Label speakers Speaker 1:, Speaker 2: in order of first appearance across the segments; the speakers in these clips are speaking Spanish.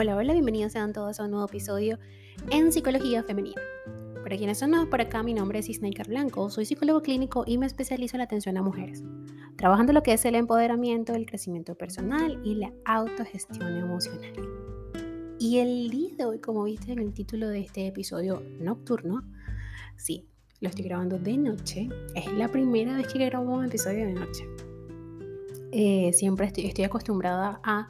Speaker 1: Hola, hola, bienvenidos sean todos a un nuevo episodio en Psicología Femenina. Para quienes son nuevos por acá, mi nombre es Isnaikar Blanco, soy psicólogo clínico y me especializo en la atención a mujeres, trabajando lo que es el empoderamiento, el crecimiento personal y la autogestión emocional. Y el día de hoy, como viste en el título de este episodio nocturno, sí, lo estoy grabando de noche, es la primera vez que grabo un episodio de noche. Eh, siempre estoy, estoy acostumbrada a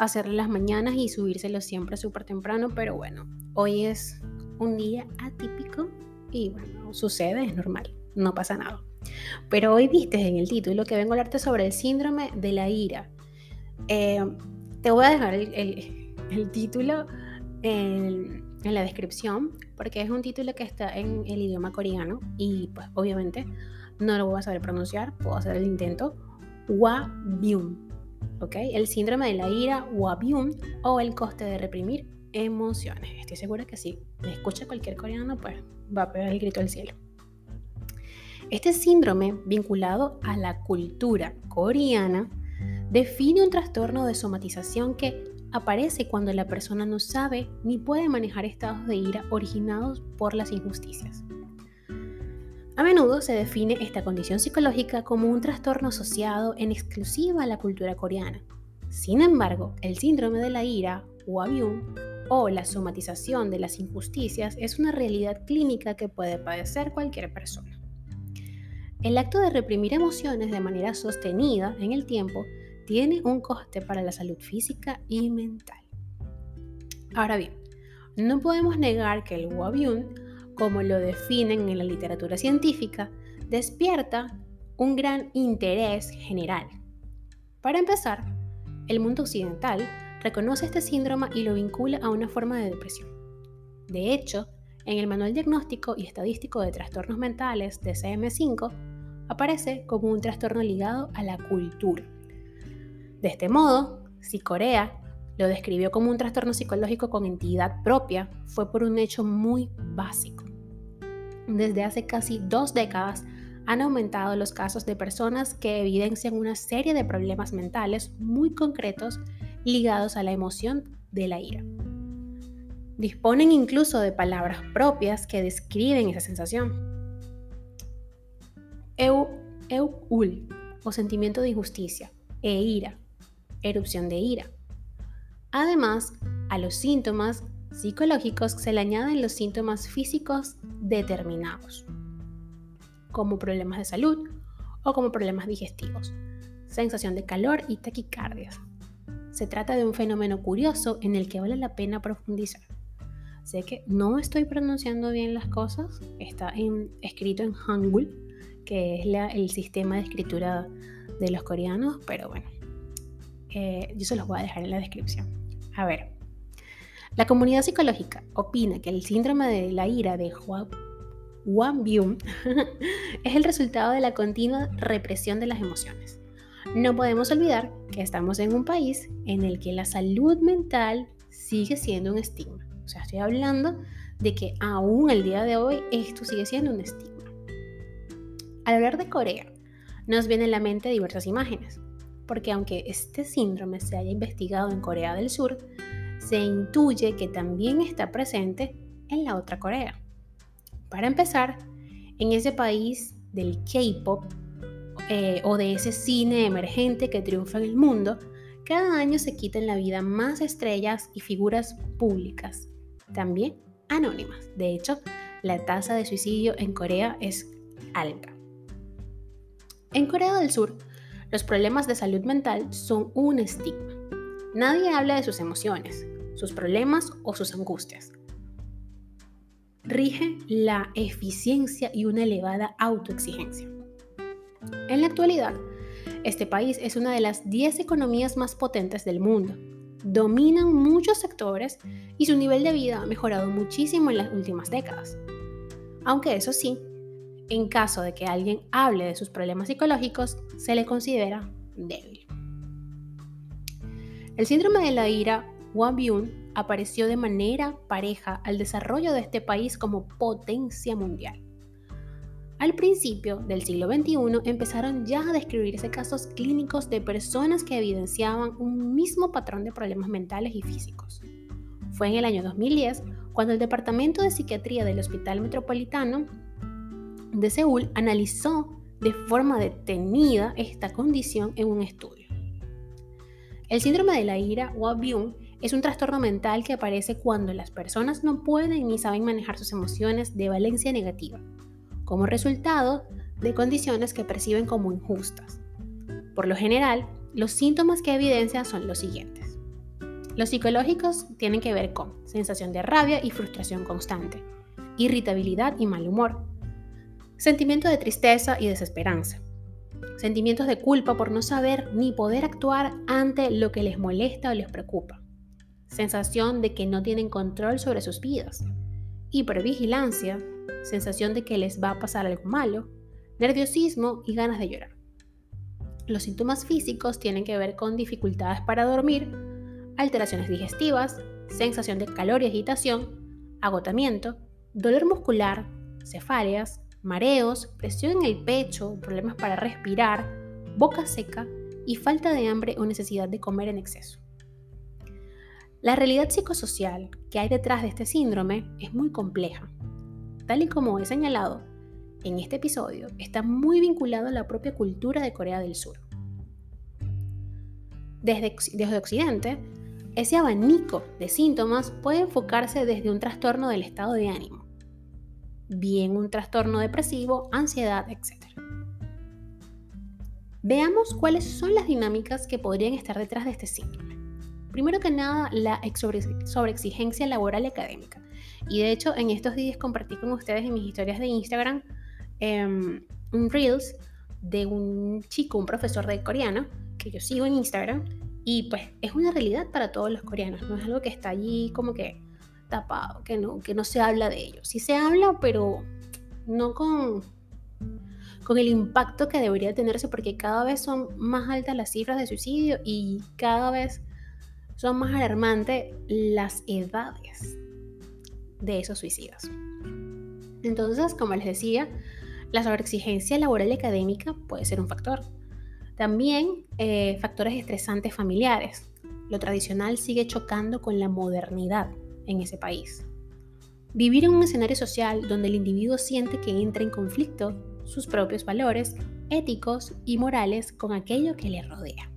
Speaker 1: hacerle las mañanas y subírselo siempre súper temprano, pero bueno, hoy es un día atípico y bueno, sucede, es normal, no pasa nada. Pero hoy viste en el título que vengo a hablarte sobre el síndrome de la ira. Eh, te voy a dejar el, título en, la descripción porque es un título que está en el idioma coreano y pues obviamente no lo voy a saber pronunciar, puedo hacer el intento. Wa-byung el síndrome de la ira o avión o el coste de reprimir emociones. Estoy segura que si me escucha cualquier coreano, pues va a pegar el grito al cielo. Este síndrome, vinculado a la cultura coreana, define un trastorno de somatización que aparece cuando la persona no sabe ni puede manejar estados de ira originados por las injusticias. A menudo se define esta condición psicológica como un trastorno asociado en exclusiva a la cultura coreana. Sin embargo, el síndrome de la ira, o o la somatización de las injusticias es una realidad clínica que puede padecer cualquier persona. El acto de reprimir emociones de manera sostenida en el tiempo tiene un coste para la salud física y mental. Ahora bien, no podemos negar que el Wabiun como lo definen en la literatura científica, despierta un gran interés general. Para empezar, el mundo occidental reconoce este síndrome y lo vincula a una forma de depresión. De hecho, en el Manual Diagnóstico y Estadístico de Trastornos Mentales de CM5 aparece como un trastorno ligado a la cultura. De este modo, si Corea lo describió como un trastorno psicológico con entidad propia, fue por un hecho muy básico desde hace casi dos décadas han aumentado los casos de personas que evidencian una serie de problemas mentales muy concretos ligados a la emoción de la ira. Disponen incluso de palabras propias que describen esa sensación. Eu, ul, o sentimiento de injusticia, e ira, erupción de ira. Además, a los síntomas psicológicos se le añaden los síntomas físicos determinados, como problemas de salud o como problemas digestivos, sensación de calor y taquicardias. Se trata de un fenómeno curioso en el que vale la pena profundizar. Sé que no estoy pronunciando bien las cosas, está escrito en Hangul, que es el sistema de escritura de los coreanos, pero bueno, eh, yo se los voy a dejar en la descripción. A ver, la comunidad psicológica opina que el síndrome de la ira de Juan Byung es el resultado de la continua represión de las emociones. No podemos olvidar que estamos en un país en el que la salud mental sigue siendo un estigma. O sea, estoy hablando de que aún el día de hoy esto sigue siendo un estigma. Al hablar de Corea, nos vienen a la mente diversas imágenes, porque aunque este síndrome se haya investigado en Corea del Sur, se intuye que también está presente en la otra Corea. Para empezar, en ese país del K-Pop eh, o de ese cine emergente que triunfa en el mundo, cada año se quitan la vida más estrellas y figuras públicas, también anónimas. De hecho, la tasa de suicidio en Corea es alta. En Corea del Sur, los problemas de salud mental son un estigma. Nadie habla de sus emociones, sus problemas o sus angustias. Rige la eficiencia y una elevada autoexigencia. En la actualidad, este país es una de las 10 economías más potentes del mundo. Dominan muchos sectores y su nivel de vida ha mejorado muchísimo en las últimas décadas. Aunque eso sí, en caso de que alguien hable de sus problemas psicológicos, se le considera débil. El síndrome de la ira Wang apareció de manera pareja al desarrollo de este país como potencia mundial. Al principio del siglo XXI empezaron ya a describirse casos clínicos de personas que evidenciaban un mismo patrón de problemas mentales y físicos. fue en el año 2010 cuando el Departamento de Psiquiatría del Hospital Metropolitano de Seúl analizó de forma detenida esta condición en un estudio. El síndrome de la ira o Abiun es un trastorno mental que aparece cuando las personas no pueden ni saben manejar sus emociones de valencia negativa, como resultado de condiciones que perciben como injustas. Por lo general, los síntomas que evidencian son los siguientes. Los psicológicos tienen que ver con sensación de rabia y frustración constante, irritabilidad y mal humor, sentimiento de tristeza y desesperanza, sentimientos de culpa por no saber ni poder actuar ante lo que les molesta o les preocupa, sensación de que no tienen control sobre sus vidas, hipervigilancia, sensación de que les va a pasar algo malo, nerviosismo y ganas de llorar. Los síntomas físicos tienen que ver con dificultades para dormir, alteraciones digestivas, sensación de calor y agitación, agotamiento, dolor muscular, cefaleas, mareos, presión en el pecho, problemas para respirar, boca seca y falta de hambre o necesidad de comer en exceso. La realidad psicosocial que hay detrás de este síndrome es muy compleja. Tal y como he señalado en este episodio, está muy vinculado a la propia cultura de Corea del Sur. Desde, desde Occidente, ese abanico de síntomas puede enfocarse desde un trastorno del estado de ánimo, bien un trastorno depresivo, ansiedad, etc. Veamos cuáles son las dinámicas que podrían estar detrás de este síndrome. Primero que nada, la sobreexigencia laboral y académica. Y de hecho, en estos días compartí con ustedes en mis historias de Instagram em, un Reels de un chico, un profesor de coreano, que yo sigo en Instagram. Y pues es una realidad para todos los coreanos, no es algo que está allí como que tapado, que no, que no se habla de ello. Sí se habla, pero no con, con el impacto que debería tenerse, porque cada vez son más altas las cifras de suicidio y cada vez son más alarmantes las edades de esos suicidios. Entonces, como les decía, la sobreexigencia laboral y académica puede ser un factor. También eh, factores estresantes familiares. Lo tradicional sigue chocando con la modernidad en ese país. Vivir en un escenario social donde el individuo siente que entra en conflicto sus propios valores éticos y morales con aquello que le rodea.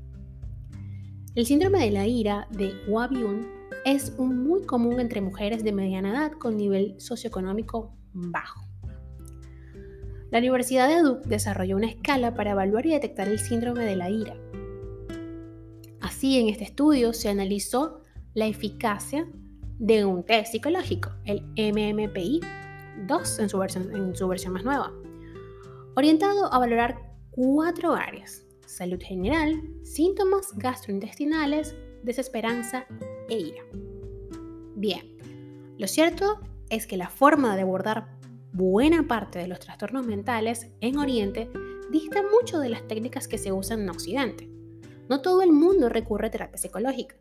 Speaker 1: El síndrome de la ira de Wabiun es muy común entre mujeres de mediana edad con nivel socioeconómico bajo. La Universidad de Duke desarrolló una escala para evaluar y detectar el síndrome de la ira. Así, en este estudio se analizó la eficacia de un test psicológico, el MMPI 2 en su versión, en su versión más nueva, orientado a valorar cuatro áreas, salud general, síntomas gastrointestinales, desesperanza e ira. Bien, lo cierto es que la forma de abordar buena parte de los trastornos mentales en Oriente dista mucho de las técnicas que se usan en Occidente. No todo el mundo recurre a terapia psicológica,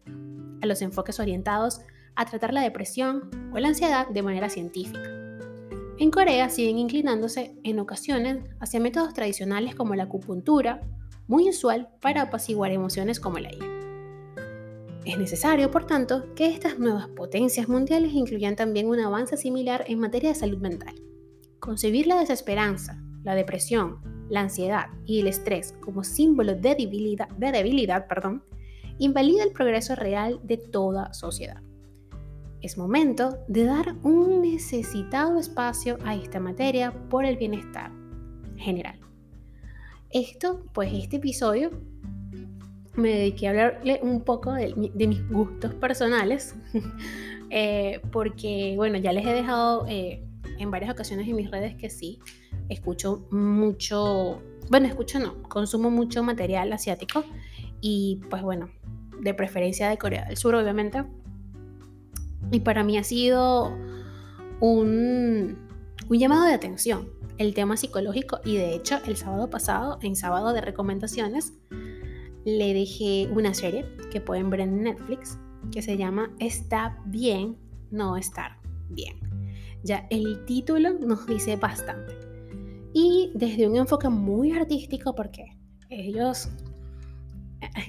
Speaker 1: a los enfoques orientados a tratar la depresión o la ansiedad de manera científica. En Corea siguen inclinándose en ocasiones hacia métodos tradicionales como la acupuntura, muy usual para apaciguar emociones como la ira. Es necesario, por tanto, que estas nuevas potencias mundiales incluyan también un avance similar en materia de salud mental. Concebir la desesperanza, la depresión, la ansiedad y el estrés como símbolo de debilidad, de debilidad perdón, invalida el progreso real de toda sociedad. Es momento de dar un necesitado espacio a esta materia por el bienestar general. Esto, pues este episodio me dediqué a hablarle un poco de, mis gustos personales, eh, porque bueno, ya les he dejado eh, en varias ocasiones en mis redes que sí, escucho mucho, bueno, escucho no, consumo mucho material asiático y pues bueno, de preferencia de Corea del Sur, obviamente. Y para mí ha sido un, un llamado de atención el tema psicológico y de hecho el sábado pasado, en sábado de recomendaciones, le dejé una serie que pueden ver en Netflix que se llama Está bien no estar bien. Ya el título nos dice bastante. Y desde un enfoque muy artístico porque ellos,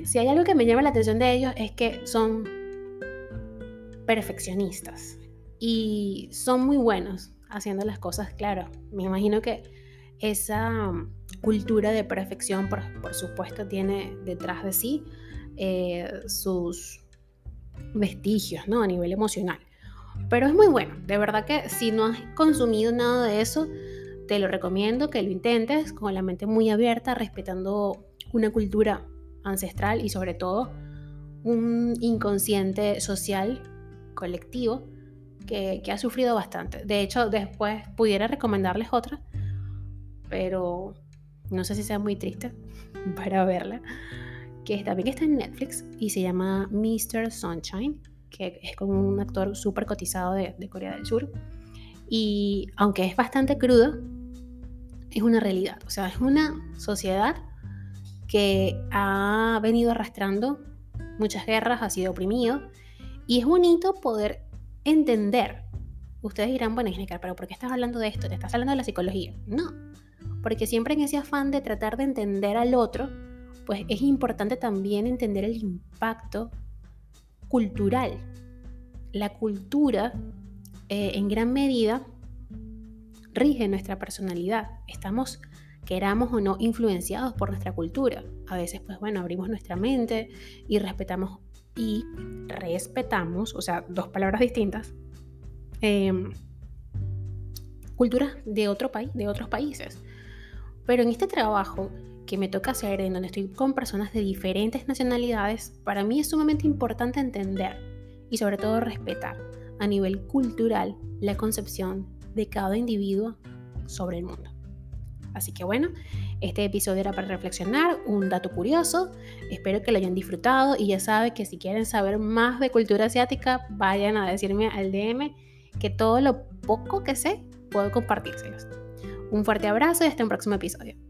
Speaker 1: si hay algo que me llama la atención de ellos es que son perfeccionistas y son muy buenos haciendo las cosas claro. Me imagino que esa mm, cultura de perfección, por, supuesto, tiene detrás de sí eh, sus vestigios, ¿no? A nivel emocional. Pero es muy bueno, de verdad que si no has consumido nada de eso, te lo recomiendo que lo intentes con la mente muy abierta, respetando una cultura ancestral y sobre todo un inconsciente social colectivo que, ha sufrido bastante. De hecho, después pudiera recomendarles otra, pero no sé si sea muy triste para verla, que también está en Netflix y se llama Mr. Sunshine, que es con un actor súper cotizado de, de Corea del Sur. Y aunque es bastante crudo, es una realidad. O sea, es una sociedad que ha venido arrastrando muchas guerras, ha sido oprimido. Y es bonito poder entender. Ustedes dirán, bueno, Isnecar, pero ¿por qué estás hablando de esto? ¿Te estás hablando de la psicología? No, porque siempre en ese afán de tratar de entender al otro, pues es importante también entender el impacto cultural. La cultura, eh, en gran medida, rige nuestra personalidad. Estamos, queramos o no, influenciados por nuestra cultura. A veces, pues bueno, abrimos nuestra mente y respetamos y respetamos, o sea, dos palabras distintas, em, culturas de otro país, de otros países. Pero en este trabajo que me toca hacer, en donde estoy con personas de diferentes nacionalidades, para mí es sumamente importante entender y sobre todo respetar a nivel cultural la concepción de cada individuo sobre el mundo. Así que bueno, este episodio era para reflexionar, un dato curioso, espero que lo hayan disfrutado y ya saben que si quieren saber más de cultura asiática, vayan a decirme al DM que todo lo poco que sé puedo compartírselos. Un fuerte abrazo y hasta un próximo episodio.